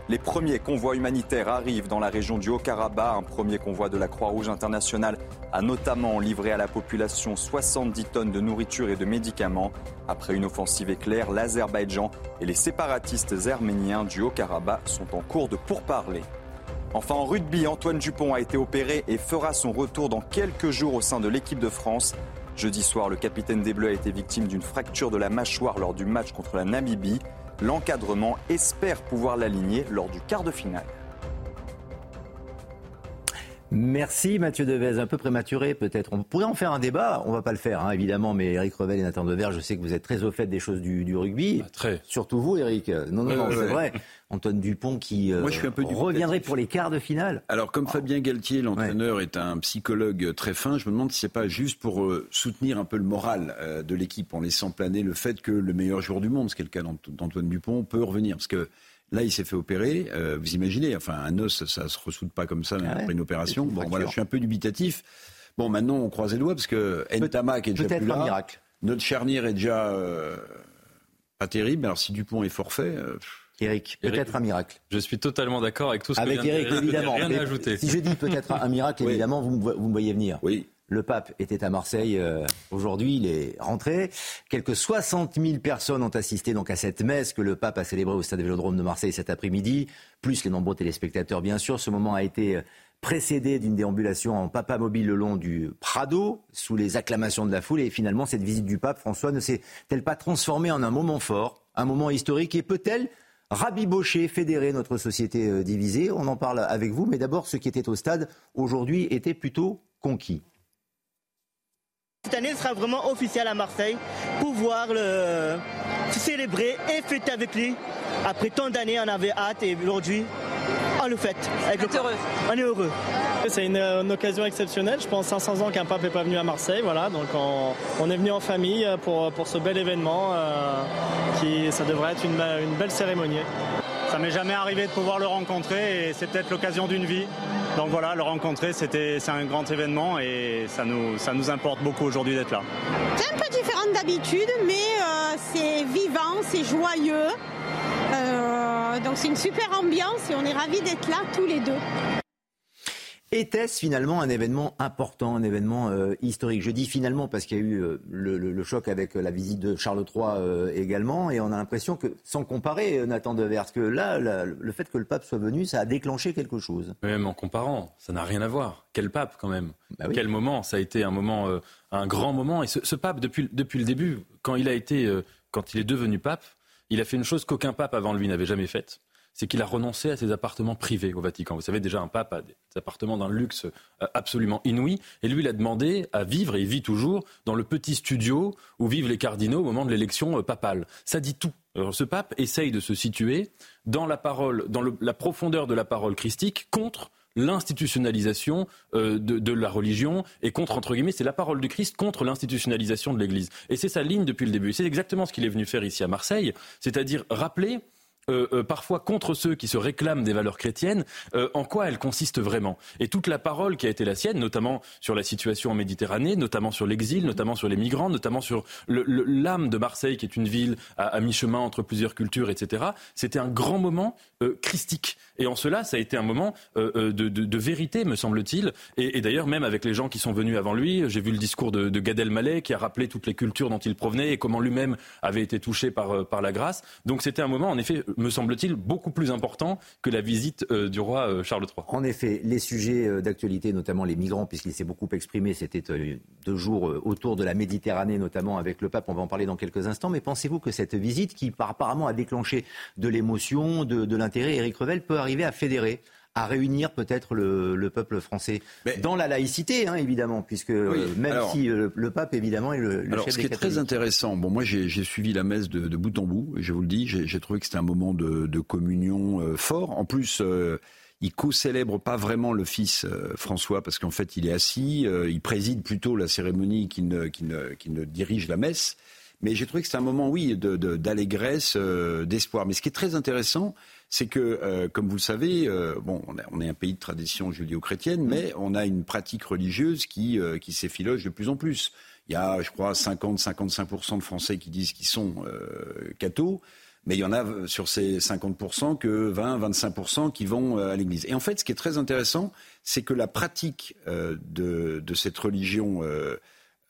Les premiers convois humanitaires arrivent dans la région du Haut-Karabakh. Un premier convoi de la Croix-Rouge internationale a notamment livré à la population 70 tonnes de nourriture et de médicaments. Après une offensive éclair, l'Azerbaïdjan et les séparatistes arméniens du Haut-Karabakh sont en cours de pourparlers. Enfin, en rugby, Antoine Dupont a été opéré et fera son retour dans quelques jours au sein de l'équipe de France. Jeudi soir, le capitaine des Bleus a été victime d'une fracture de la mâchoire lors du match contre la Namibie. L'encadrement espère pouvoir l'aligner lors du quart de finale. Merci Mathieu Devez, un peu prématuré peut-être. On pourrait en faire un débat, on va pas le faire hein, évidemment, mais Eric Revel et Nathan Dever, je sais que vous êtes très au fait des choses du, rugby. Ah, très. Surtout vous Eric. Non, non, non, c'est vrai. *laughs* Antoine Dupont qui euh, reviendrait pour les quarts de finale. Alors comme Fabien Galtier, l'entraîneur, est un psychologue très fin, je me demande si c'est pas juste pour euh, soutenir un peu le moral euh, de l'équipe en laissant planer le fait que le meilleur joueur du monde, ce qui est le cas d'Antoine Dupont, peut revenir. Parce que Là, il s'est fait opérer. Euh, vous imaginez, enfin, un os, ça se ressoude pas comme ça ah après une opération. Bon, voilà, je suis un peu dubitatif. Bon, maintenant, on croise les doigts parce que Ntamak est déjà plus là. Miracle. Notre charnière est déjà euh, pas terrible. Alors, si Dupont est forfait. Euh, Eric, peut-être un miracle. Je suis totalement d'accord avec tout ce avec que Eric, évidemment. Rien à ajouter. Si je dis peut-être un miracle, *laughs* évidemment, vous, vous me voyez venir. Oui. Le pape était à Marseille euh, aujourd'hui, il est rentré. Quelques 60 000 personnes ont assisté donc à cette messe que le pape a célébrée au stade Vélodrome de Marseille cet après-midi, plus les nombreux téléspectateurs bien sûr. Ce moment a été euh, précédé d'une déambulation en papa mobile le long du Prado, sous les acclamations de la foule. Et finalement, cette visite du pape, François, ne s'est-elle pas transformée en un moment fort, un moment historique Et peut-elle rabibocher, fédérer notre société euh, divisée On en parle avec vous, mais d'abord, ce qui était au stade aujourd'hui était plutôt conquis. Cette année sera vraiment officiel à Marseille, pouvoir le célébrer et fêter avec lui. Après tant d'années, on avait hâte et aujourd'hui, on le fête. Avec le... heureux. On est heureux. C'est une, occasion exceptionnelle. Je pense 500 ans qu'un pape n'est pas venu à Marseille. Voilà, donc on, est venu en famille pour, pour ce bel événement. Euh, qui, ça devrait être une, une belle cérémonie. Ça m'est jamais arrivé de pouvoir le rencontrer et c'est peut-être l'occasion d'une vie. Donc voilà, le rencontrer, c'était, c'est un grand événement et ça nous, ça nous importe beaucoup aujourd'hui d'être là. C'est un peu différent d'habitude, mais euh, c'est vivant, c'est joyeux. Euh, donc c'est une super ambiance et on est ravis d'être là tous les deux. Était-ce finalement un événement important, un événement euh, historique? Je dis finalement parce qu'il y a eu euh, le, choc avec euh, la visite de Charles III également, et on a l'impression que, sans comparer Nathan Devers, que là, le fait que le pape soit venu, ça a déclenché quelque chose. Même en comparant, ça n'a rien à voir. Quel pape quand même? Bah Quel moment? Ça a été un moment, un grand moment. Et ce, pape, depuis, depuis le début, quand il a été, quand il est devenu pape, il a fait une chose qu'aucun pape avant lui n'avait jamais faite c'est qu'il a renoncé à ses appartements privés au Vatican. Vous savez, déjà, un pape a des appartements d'un luxe euh, absolument inouï. Et lui, il a demandé à vivre, et il vit toujours, dans le petit studio où vivent les cardinaux au moment de l'élection euh, papale. Ça dit tout. ce pape essaye de se situer dans la parole, dans la profondeur de la parole christique contre l'institutionnalisation euh, de, de, la religion et contre, entre guillemets, c'est la parole du Christ contre l'institutionnalisation de l'Église. Et c'est sa ligne depuis le début. C'est exactement ce qu'il est venu faire ici à Marseille, c'est-à-dire rappeler euh, euh, parfois contre ceux qui se réclament des valeurs chrétiennes, euh, en quoi elles consistent vraiment? Et toute la parole qui a été la sienne, notamment sur la situation en Méditerranée, notamment sur l'exil, notamment sur les migrants, notamment sur l'âme de Marseille, qui est une ville à, mi-chemin entre plusieurs cultures, etc., c'était un grand moment christique. Et en cela, ça a été un moment de, vérité, me semble-t-il. Et, d'ailleurs, même avec les gens qui sont venus avant lui, j'ai vu le discours de, de Gad Elmaleh qui a rappelé toutes les cultures dont il provenait et comment lui-même avait été touché par, par la grâce. Donc c'était un moment, en effet, me semble-t-il, beaucoup plus important que la visite euh, du roi euh, Charles III. En effet, les sujets euh, d'actualité, notamment les migrants, puisqu'il s'est beaucoup exprimé, c'était deux jours autour de la Méditerranée, notamment avec le pape, on va en parler dans quelques instants, mais pensez-vous que cette visite, qui apparemment a déclenché de l'émotion, de, l'intérêt, Éric Revel, peut arriver à fédérer à réunir peut-être le, peuple français dans la laïcité, hein, évidemment, puisque même si le, pape, évidemment, est le, alors, chef ce qui est très intéressant, bon, moi j'ai suivi la messe de, bout en bout, je vous le dis, j'ai trouvé que c'était un moment de, communion euh, fort. En plus, euh, il co-célèbre pas vraiment le fils euh, François parce qu'en fait il est assis, il préside plutôt la cérémonie qu'il ne, ne, ne, dirige la messe. Mais j'ai trouvé que c'était un moment, oui, d'allégresse, d'espoir. Mais ce qui est très intéressant, c'est que, euh, comme vous le savez, euh, bon, on, est un pays de tradition judéo-chrétienne, mais on a une pratique religieuse qui, euh, qui s'effiloche de plus en plus. Il y a, je crois, 50-55% de Français qui disent qu'ils sont cathos. mais il y en a sur ces 50% que 20-25% qui vont à l'église. Et en fait, ce qui est très intéressant, c'est que la pratique de, cette religion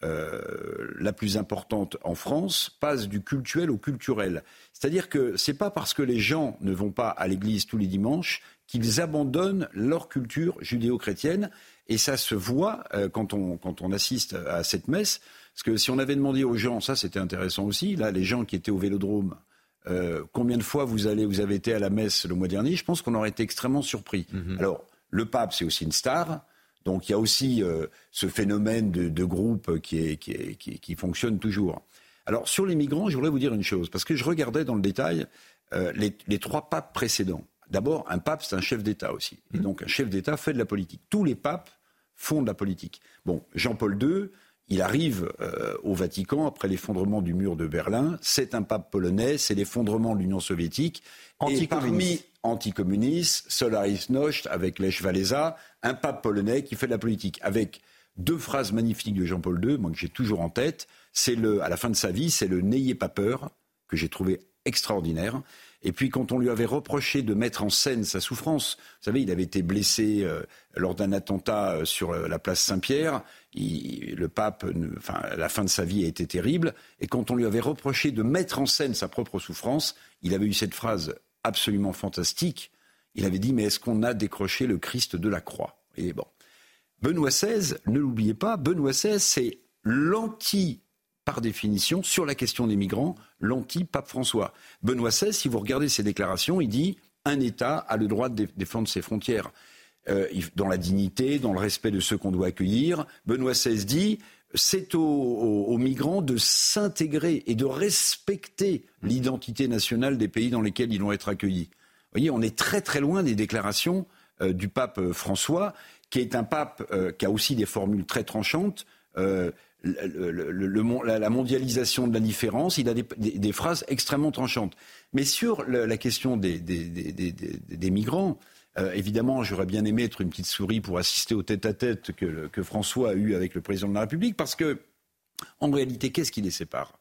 la plus importante en France passe du cultuel au culturel. C'est-à-dire que ce n'est pas parce que les gens ne vont pas à l'église tous les dimanches qu'ils abandonnent leur culture judéo-chrétienne. Et ça se voit euh, quand, on, quand on assiste à cette messe. Parce que si on avait demandé aux gens, ça c'était intéressant aussi, là, les gens qui étaient au vélodrome, euh, combien de fois vous, allez, vous avez été à la messe le mois dernier, je pense qu'on aurait été extrêmement surpris. Mhm. Alors, le pape, c'est aussi une star. Donc il y a aussi euh, ce phénomène de, groupe qui, est, qui, qui, fonctionne toujours. Alors sur les migrants, je voudrais vous dire une chose, parce que je regardais dans le détail les, les, trois papes précédents. D'abord, un pape, c'est un chef d'État aussi. Et mmh. donc, un chef d'État fait de la politique. Tous les papes font de la politique. Bon, Jean-Paul II, il arrive euh, au Vatican après l'effondrement du mur de Berlin. C'est un pape polonais, c'est l'effondrement de l'Union soviétique. Et parmi anticommunistes, Solaris Nocht avec Lech Walesa, un pape polonais qui fait de la politique. Avec deux phrases magnifiques de Jean-Paul II, moi que j'ai toujours en tête. C'est le, à la fin de sa vie, c'est le n'ayez pas peur, que j'ai trouvé extraordinaire. Et puis quand on lui avait reproché de mettre en scène sa souffrance, vous savez, il avait été blessé euh, lors d'un attentat euh, sur euh, la place Saint-Pierre. Le pape, enfin, la fin de sa vie a été terrible. Et quand on lui avait reproché de mettre en scène sa propre souffrance, il avait eu cette phrase absolument fantastique. Il avait dit Mais est-ce qu'on a décroché le Christ de la croix? Bon. Benoît XVI, ne l'oubliez pas, Benoît XVI, c'est l'anti par définition, sur la question des migrants, l'anti-pape François. Benoît XVI, si vous regardez ses déclarations, il dit un État a le droit de défendre ses frontières. Euh, dans la dignité, dans le respect de ceux qu'on doit accueillir. Benoît XVI dit c'est aux, migrants de s'intégrer et de respecter l'identité nationale des pays dans lesquels ils vont être accueillis. Vous voyez, on est très très loin des déclarations euh, du pape euh, François, qui est un pape qui a aussi des formules très tranchantes la mondialisation de la différence, il a des, phrases extrêmement tranchantes. Mais sur la question des, migrants, euh, évidemment, j'aurais bien aimé être une petite souris pour assister au tête-à-tête que, François a eu avec le président de la République, parce que, en réalité, qu'est-ce qui les sépare?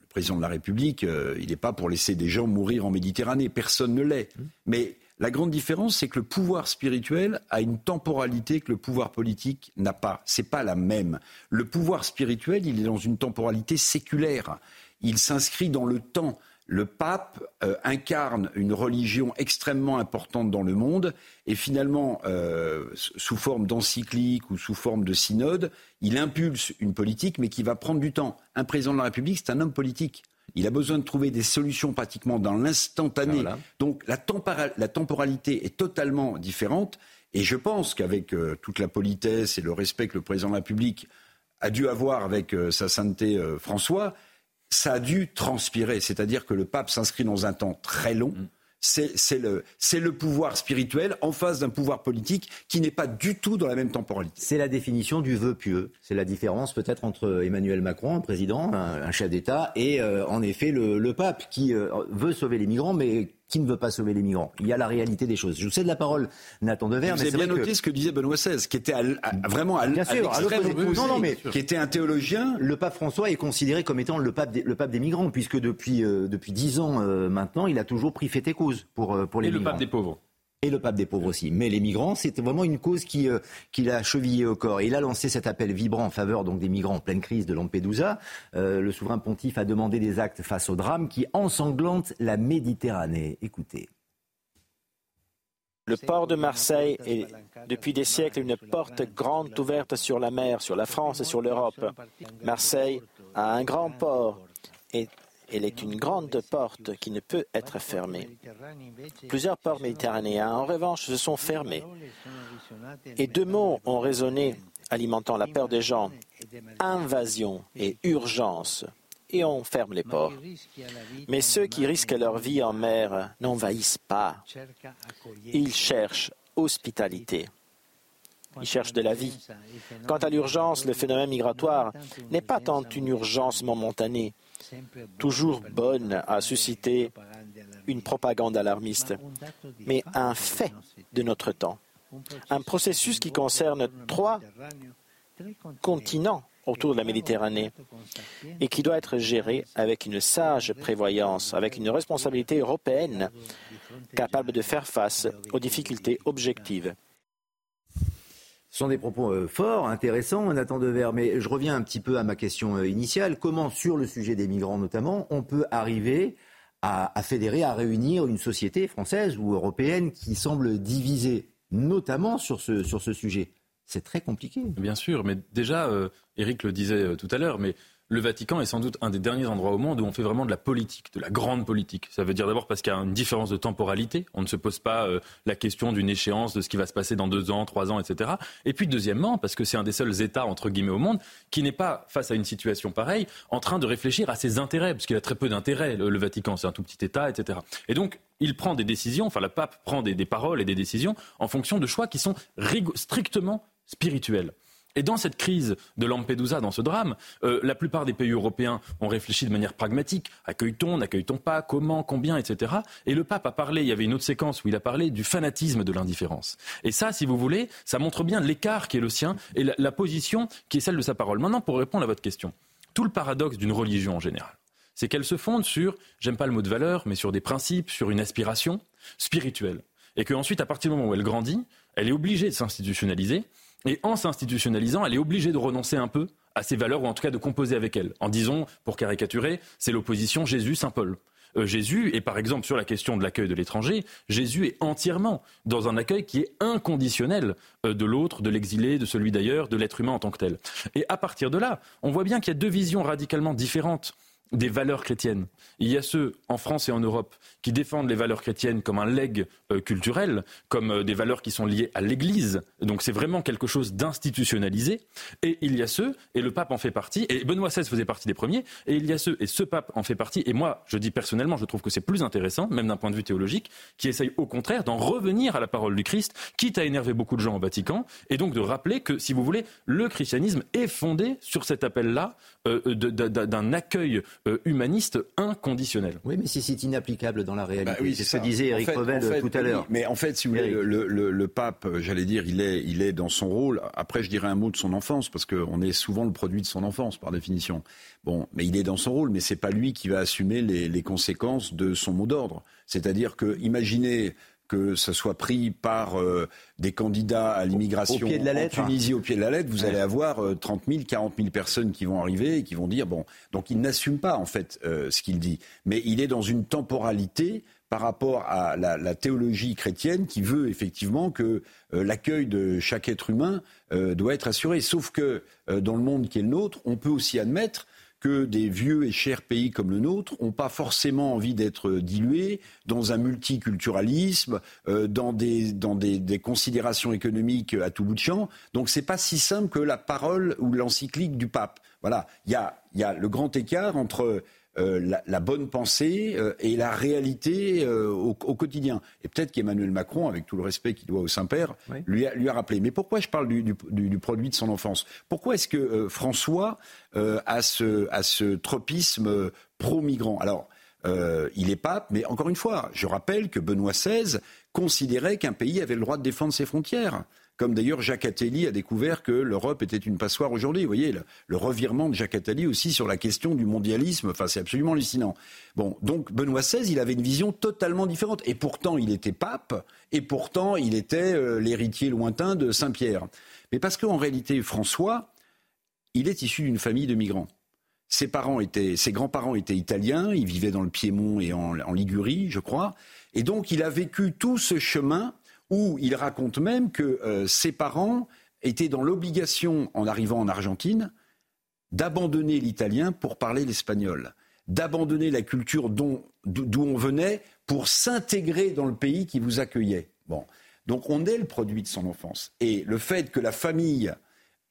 Le président de la République, euh, il n'est pas pour laisser des gens mourir en Méditerranée, personne ne l'est. Mmh. Mais la grande différence, c'est que le pouvoir spirituel a une temporalité que le pouvoir politique n'a pas. C'est pas la même. Le pouvoir spirituel, il est dans une temporalité séculaire. Il s'inscrit dans le temps. Le pape euh, incarne une religion extrêmement importante dans le monde et finalement, euh, sous forme d'encyclique ou sous forme de synode, il impulse une politique mais qui va prendre du temps. Un président de la République, c'est un homme politique. Il a besoin de trouver des solutions pratiquement dans l'instantané. Donc la, temporalité est totalement différente. Et je pense qu'avec euh, toute la politesse et le respect que le président de la République a dû avoir avec euh, sa sainteté euh, François, ça a dû transpirer. C'est-à-dire que le pape s'inscrit dans un temps très long. Mm c'est le, pouvoir spirituel en face d'un pouvoir politique qui n'est pas du tout dans la même temporalité. C'est la définition du vœu pieux. C'est la différence peut-être entre Emmanuel Macron, un président, un, chef d'État, et euh, en effet le, pape qui euh, veut sauver les migrants, mais qui ne veut pas sauver les migrants. Il y a la réalité des choses. Je vous cède la parole, Nathan Dever. Vous avez bien noté ce que disait Benoît XVI, qui était vraiment à, bien sûr, non, non, mais qui était un théologien. Le pape François est considéré comme étant le pape des, le pape des migrants, puisque depuis euh, depuis dix ans euh, maintenant, il a toujours pris fait et cause pour euh, pour les et migrants. le pape des pauvres et le pape des pauvres aussi. Mais les migrants, c'est vraiment une cause qui, euh, qui l'a chevillé au corps. Il a lancé cet appel vibrant en faveur des migrants en pleine crise de Lampedusa. Euh, le souverain pontife a demandé des actes face au drame qui ensanglante la Méditerranée. Écoutez. Le port de Marseille est depuis des siècles une porte grande ouverte sur la mer, sur la France et sur l'Europe. Marseille a un grand port et elle est une grande porte qui ne peut être fermée. Plusieurs ports méditerranéens, en revanche, se sont fermés. Et deux mots ont résonné, alimentant la peur des gens invasion et urgence. Et on ferme les ports. Mais ceux qui risquent leur vie en mer n'envahissent pas. Ils cherchent hospitalité. Ils cherchent de la vie. Quant à l'urgence, le phénomène migratoire n'est pas tant une urgence momentanée, toujours bonne à susciter une propagande alarmiste, mais un fait de notre temps. Un processus qui concerne trois continents autour de la Méditerranée et qui doit être géré avec une sage prévoyance, avec une responsabilité européenne capable de faire face aux difficultés objectives. Ce sont des propos euh, forts, intéressants, Nathan Dever. Mais je reviens un petit peu à ma question euh, initiale. Comment, sur le sujet des migrants notamment, on peut arriver à, fédérer, à réunir une société française ou européenne qui semble divisée, notamment sur ce, sur ce sujet? C'est très compliqué. Bien sûr, mais déjà, euh, Eric le disait tout à l'heure, mais le Vatican est sans doute un des derniers endroits au monde où on fait vraiment de la politique, de la grande politique. Ça veut dire d'abord parce qu'il y a une différence de temporalité. On ne se pose pas euh, la question d'une échéance, de ce qui va se passer dans deux ans, trois ans, etc. Et puis deuxièmement, parce que c'est un des seuls États, entre guillemets, au monde qui n'est pas, face à une situation pareille, en train de réfléchir à ses intérêts, parce qu'il a très peu d'intérêts, le, Vatican. C'est un tout petit État, etc. Et donc, il prend des décisions, enfin, le pape prend des paroles et des décisions en fonction de choix qui sont strictement spirituels. Et dans cette crise de Lampedusa, dans ce drame, euh, la plupart des pays européens ont réfléchi de manière pragmatique. Accueille-t-on, n'accueille-t-on pas, comment, combien, etc. Et le pape a parlé, il y avait une autre séquence où il a parlé du fanatisme de l'indifférence. Et ça, si vous voulez, ça montre bien l'écart qui est le sien et la, la position qui est celle de sa parole. Maintenant, pour répondre à votre question, tout le paradoxe d'une religion en général, c'est qu'elle se fonde sur, j'aime pas le mot de valeur, mais sur des principes, sur une aspiration spirituelle. Et qu'ensuite, à partir du moment où elle grandit, elle est obligée de s'institutionnaliser et en s'institutionnalisant, elle est obligée de renoncer un peu à ses valeurs, ou en tout cas de composer avec elles. En disant, pour caricaturer, c'est l'opposition Jésus-Saint Paul. Euh, Jésus, et par exemple sur la question de l'accueil de l'étranger, Jésus est entièrement dans un accueil qui est inconditionnel euh, de l'autre, de l'exilé, de celui d'ailleurs, de l'être humain en tant que tel. Et à partir de là, on voit bien qu'il y a deux visions radicalement différentes des valeurs chrétiennes. Il y a ceux en France et en Europe qui défendent les valeurs chrétiennes comme un legs euh, culturel, comme euh, des valeurs qui sont liées à l'Église. Donc c'est vraiment quelque chose d'institutionnalisé. Et il y a ceux, et le pape en fait partie, et Benoît XVI faisait partie des premiers, et il y a ceux, et ce pape en fait partie, et moi je dis personnellement, je trouve que c'est plus intéressant, même d'un point de vue théologique, qui essaye au contraire d'en revenir à la parole du Christ, quitte à énerver beaucoup de gens au Vatican, et donc de rappeler que, si vous voulez, le christianisme est fondé sur cet appel-là euh, d'un accueil humaniste inconditionnel. Oui, mais si c'est inapplicable dans la réalité, bah oui, c'est ce que disait Eric Revel tout à l'heure. mais en fait, si vous voulez, le, pape, j'allais dire, il est, il est dans son rôle. Après, je dirais un mot de son enfance, parce qu'on est souvent le produit de son enfance, par définition. Bon, mais il est dans son rôle, mais c'est pas lui qui va assumer les, les conséquences de son mot d'ordre. C'est-à-dire que, imaginez que ce soit pris par euh, des candidats à l'immigration en Tunisie au pied de la lettre, vous allez avoir 30 000, 40 000 personnes qui vont arriver et qui vont dire bon. Donc il n'assume pas en fait euh, ce qu'il dit, mais il est dans une temporalité par rapport à la, théologie chrétienne qui veut effectivement que euh, l'accueil de chaque être humain doit être assuré. Sauf que dans le monde qui est le nôtre, on peut aussi admettre que des vieux et chers pays comme le nôtre n'ont pas forcément envie d'être dilués dans un multiculturalisme, euh, dans, des, considérations économiques à tout bout de champ. Donc c'est pas si simple que la parole ou l'encyclique du pape. Voilà, il y a le grand écart entre euh, la, bonne pensée euh, et la réalité euh, au, quotidien. Et peut-être qu'Emmanuel Macron, avec tout le respect qu'il doit au Saint-Père, lui, a, lui, a, rappelé. Mais pourquoi je parle du, du, produit de son enfance? Pourquoi est-ce que François a, ce, a ce tropisme pro-migrant? Alors, il est pape, mais encore une fois, je rappelle que Benoît XVI considérait qu'un pays avait le droit de défendre ses frontières comme d'ailleurs Jacques Attali a découvert que l'Europe était une passoire aujourd'hui. Vous voyez, le, revirement de Jacques Attali aussi sur la question du mondialisme, enfin, c'est absolument hallucinant. Bon, donc Benoît XVI, il avait une vision totalement différente. Et pourtant, il était pape, et pourtant, il était euh, l'héritier lointain de Saint-Pierre. Mais parce qu'en réalité, François, il est issu d'une famille de migrants. Ses parents étaient, ses grands-parents étaient italiens, ils vivaient dans le Piémont et en, en Ligurie, je crois. Et donc, il a vécu tout ce chemin où il raconte même que euh, ses parents étaient dans l'obligation, en arrivant en Argentine, d'abandonner l'italien pour parler l'espagnol, d'abandonner la culture d'où on venait pour s'intégrer dans le pays qui vous accueillait. Bon. Donc on est le produit de son enfance. Et le fait que la famille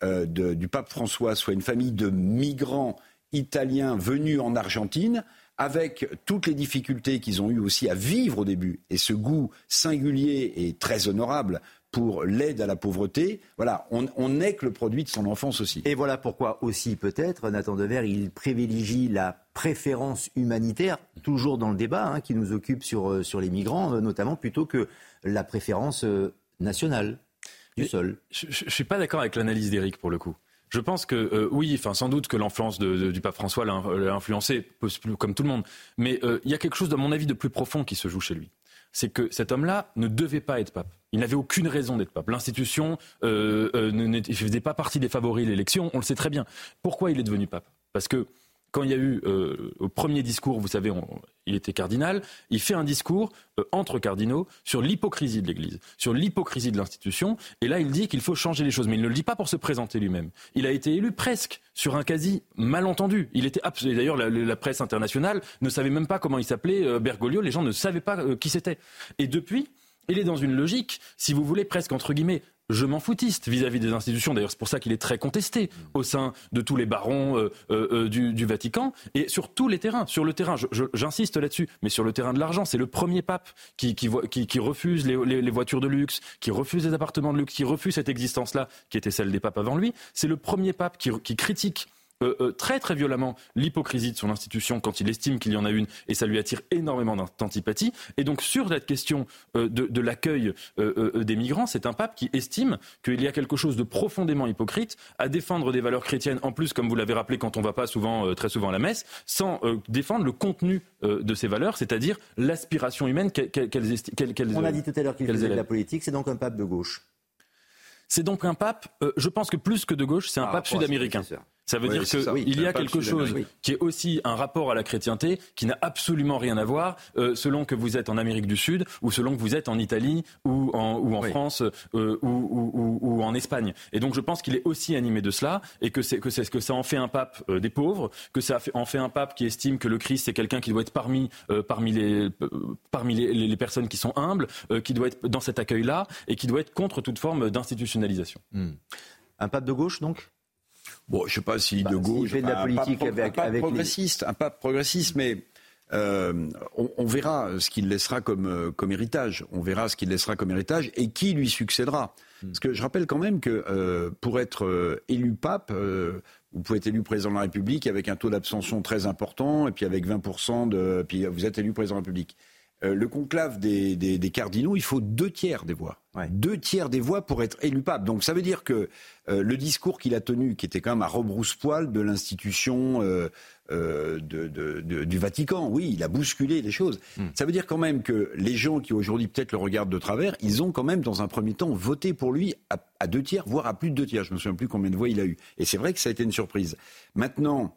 euh, du pape François soit une famille de migrants italiens venus en Argentine avec toutes les difficultés qu'ils ont eu aussi à vivre au début, et ce goût singulier et très honorable pour l'aide à la pauvreté, voilà, on n'est que le produit de son enfance aussi. Et voilà pourquoi aussi peut-être, Nathan Dever, il privilégie la préférence humanitaire, toujours dans le débat hein, qui nous occupe sur, euh, sur les migrants, euh, notamment, plutôt que la préférence euh, nationale du sol. Je ne suis pas d'accord avec l'analyse d'Éric pour le coup. Je pense que euh, oui, enfin sans doute que l'influence du pape François l'a influencé, comme tout le monde. Mais euh, il y a quelque chose, à mon avis, de plus profond qui se joue chez lui. C'est que cet homme-là ne devait pas être pape. Il n'avait aucune raison d'être pape. L'institution euh, ne faisait pas partie des favoris de l'élection. On le sait très bien. Pourquoi il est devenu pape? Parce que quand il y a eu euh, au premier discours, vous savez, il était cardinal, il fait un discours euh, entre cardinaux sur l'hypocrisie de l'Église, sur l'hypocrisie de l'institution, et là il dit qu'il faut changer les choses, mais il ne le dit pas pour se présenter lui-même. Il a été élu presque sur un quasi malentendu. Il était d'ailleurs la, presse internationale ne savait même pas comment il s'appelait euh, Bergoglio, les gens ne savaient pas qui c'était. Et depuis, il est dans une logique, si vous voulez, presque entre guillemets je m'en foutiste vis-à-vis des institutions. D'ailleurs, c'est pour ça qu'il est très contesté au sein de tous les barons euh, euh, euh, du, Vatican et sur tous les terrains. Sur le terrain, j'insiste là-dessus, mais sur le terrain de l'argent, c'est le premier pape qui, refuse les, voitures de luxe, qui refuse les appartements de luxe, qui refuse cette existence-là, qui était celle des papes avant lui. C'est le premier pape qui critique euh, euh, très très violemment l'hypocrisie de son institution quand il estime qu'il y en a une et ça lui attire énormément d'antipathie. Et donc sur cette question euh, de, l'accueil des migrants, c'est un pape qui estime qu'il y a quelque chose de profondément hypocrite à défendre des valeurs chrétiennes, en plus comme vous l'avez rappelé quand on ne va pas souvent, très souvent à la messe, sans défendre le contenu de ces valeurs, c'est-à-dire l'aspiration humaine qu'elles estiment. On a dit tout à l'heure qu'il faisait de la politique, c'est donc un pape de gauche. C'est donc un pape, je pense que plus que de gauche, c'est un pape sud-américain. Ça veut dire qu'il y a quelque chose qui est aussi un rapport à la chrétienté qui n'a absolument rien à voir euh, selon que vous êtes en Amérique du Sud ou selon que vous êtes en Italie ou en, ou en France euh, ou, ou, ou, en Espagne. Et donc je pense qu'il est aussi animé de cela et que, c'est, que, que ça en fait un pape euh, des pauvres, que ça en fait un pape qui estime que le Christ c'est quelqu'un qui doit être parmi, parmi, les, parmi les, les, personnes qui sont humbles, qui doit être dans cet accueil-là et qui doit être contre toute forme d'institutionnalisation. Hmm. Un pape de gauche donc? Bon, je sais pas si bah, de gauche. fait de la politique un avec, un progressiste, un pape progressiste, mais euh, on, verra ce qu'il laissera comme, euh, comme héritage. On verra ce qu'il laissera comme héritage et qui lui succédera. Hmm. Parce que je rappelle quand même que euh, pour être élu pape, vous pouvez être élu président de la République avec un taux d'abstention très important et puis avec 20% de, puis vous êtes élu président de la République. Euh, le conclave des, cardinaux, il faut deux tiers des voix. Deux tiers des voix pour être élu pape. Donc ça veut dire que euh, le discours qu'il a tenu, qui était quand même à rebrousse-poil de l'institution euh, du Vatican, oui, il a bousculé les choses. Hmm. Ça veut dire quand même que les gens qui aujourd'hui peut-être le regardent de travers, ils ont quand même dans un premier temps voté pour lui à, deux tiers, voire à plus de deux tiers. Je ne me souviens plus combien de voix il a eu. Et c'est vrai que ça a été une surprise. Maintenant,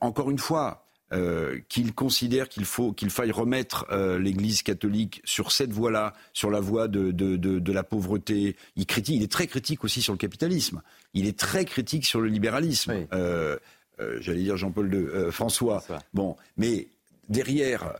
encore une fois, euh, qu'il considère qu'il faut qu'il faille remettre euh, l'Église catholique sur cette voie-là, sur la voie de, de, de, de, la pauvreté. Il critique, il est très critique aussi sur le capitalisme. Il est très critique sur le libéralisme. Euh, euh, J'allais dire Jean-Paul II, François. Bon, mais derrière,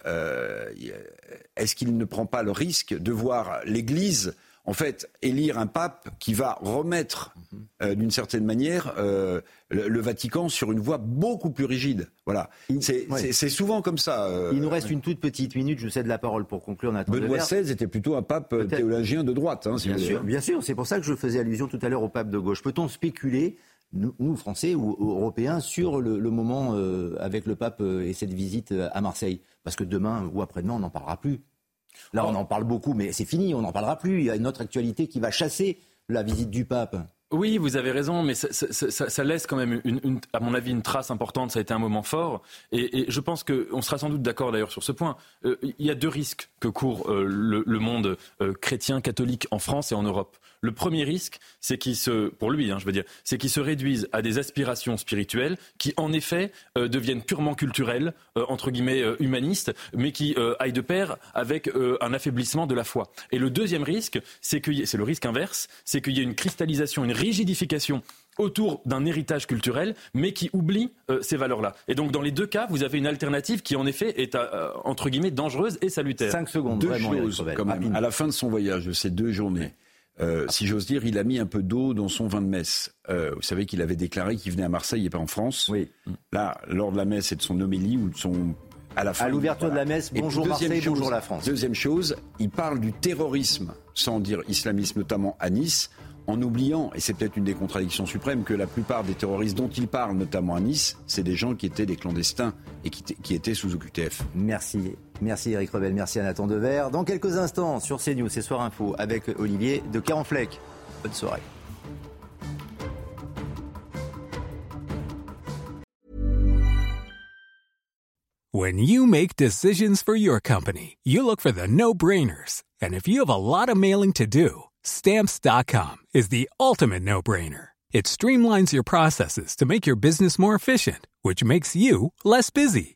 est-ce qu'il ne prend pas le risque de voir l'Église en fait, élire un pape qui va remettre, euh, d'une certaine manière, euh, le, Vatican sur une voie beaucoup plus rigide. Voilà. C'est souvent comme ça. Euh, Il nous reste une toute petite minute. Je vous cède la parole pour conclure. Benoît XVI était plutôt un pape théologien de droite. Hein, bien, sûr, bien sûr. C'est pour ça que je faisais allusion tout à l'heure au pape de gauche. Peut-on spéculer nous, Français ou Européens, sur le, le moment avec le pape et cette visite à Marseille? Parce que demain ou après-demain, on n'en parlera plus. Là, on en parle beaucoup, mais c'est fini, on n'en parlera plus. Il y a une autre actualité qui va chasser la visite du pape. Oui, vous avez raison, mais ça, laisse quand même, une, à mon avis, une trace importante. Ça a été un moment fort. Et, je pense qu'on sera sans doute d'accord d'ailleurs sur ce point. Euh, il y a deux risques que court euh, le, monde euh, chrétien, catholique en France et en Europe. Le premier risque, c'est qu'il se, pour lui, hein, je veux dire, c'est qu'il se réduise à des aspirations spirituelles qui, en effet, euh, deviennent purement culturelles, euh, entre guillemets euh, humanistes, mais qui aillent de pair avec un affaiblissement de la foi. Et le deuxième risque, c'est que c'est le risque inverse, c'est qu'il y ait une cristallisation, une rigidification autour d'un héritage culturel, mais qui oublie ces valeurs-là. Et donc, dans les deux cas, vous avez une alternative qui, en effet, est, entre guillemets, dangereuse et salutaire. Cinq secondes, deux choses, quand même. À la fin de son voyage, de ces deux journées, euh, si j'ose dire, il a mis un peu d'eau dans son vin de messe. Euh, vous savez qu'il avait déclaré qu'il venait à Marseille et pas en France. Oui. Là, lors de la messe et de son homélie ou de son à la fin. À l'ouverture de la messe, bonjour Marseille, bonjour la France. Deuxième chose, il parle du terrorisme, sans dire islamisme, notamment à Nice, en oubliant, et c'est peut-être une des contradictions suprêmes, que la plupart des terroristes dont il parle, notamment à Nice, c'est des gens qui étaient des clandestins et qui, qui étaient sous OQTF. Merci. Merci Eric Rebel, merci à Nathan Dever. Dans quelques instants sur CNews, c'est Soir Info avec Olivier de Carenfleck. Bonne soirée. When you make decisions for your company, you look for the no-brainers. And if you have a lot of mailing to do, stamps.com is the ultimate no-brainer. It streamlines your processes to make your business more efficient, which makes you less busy.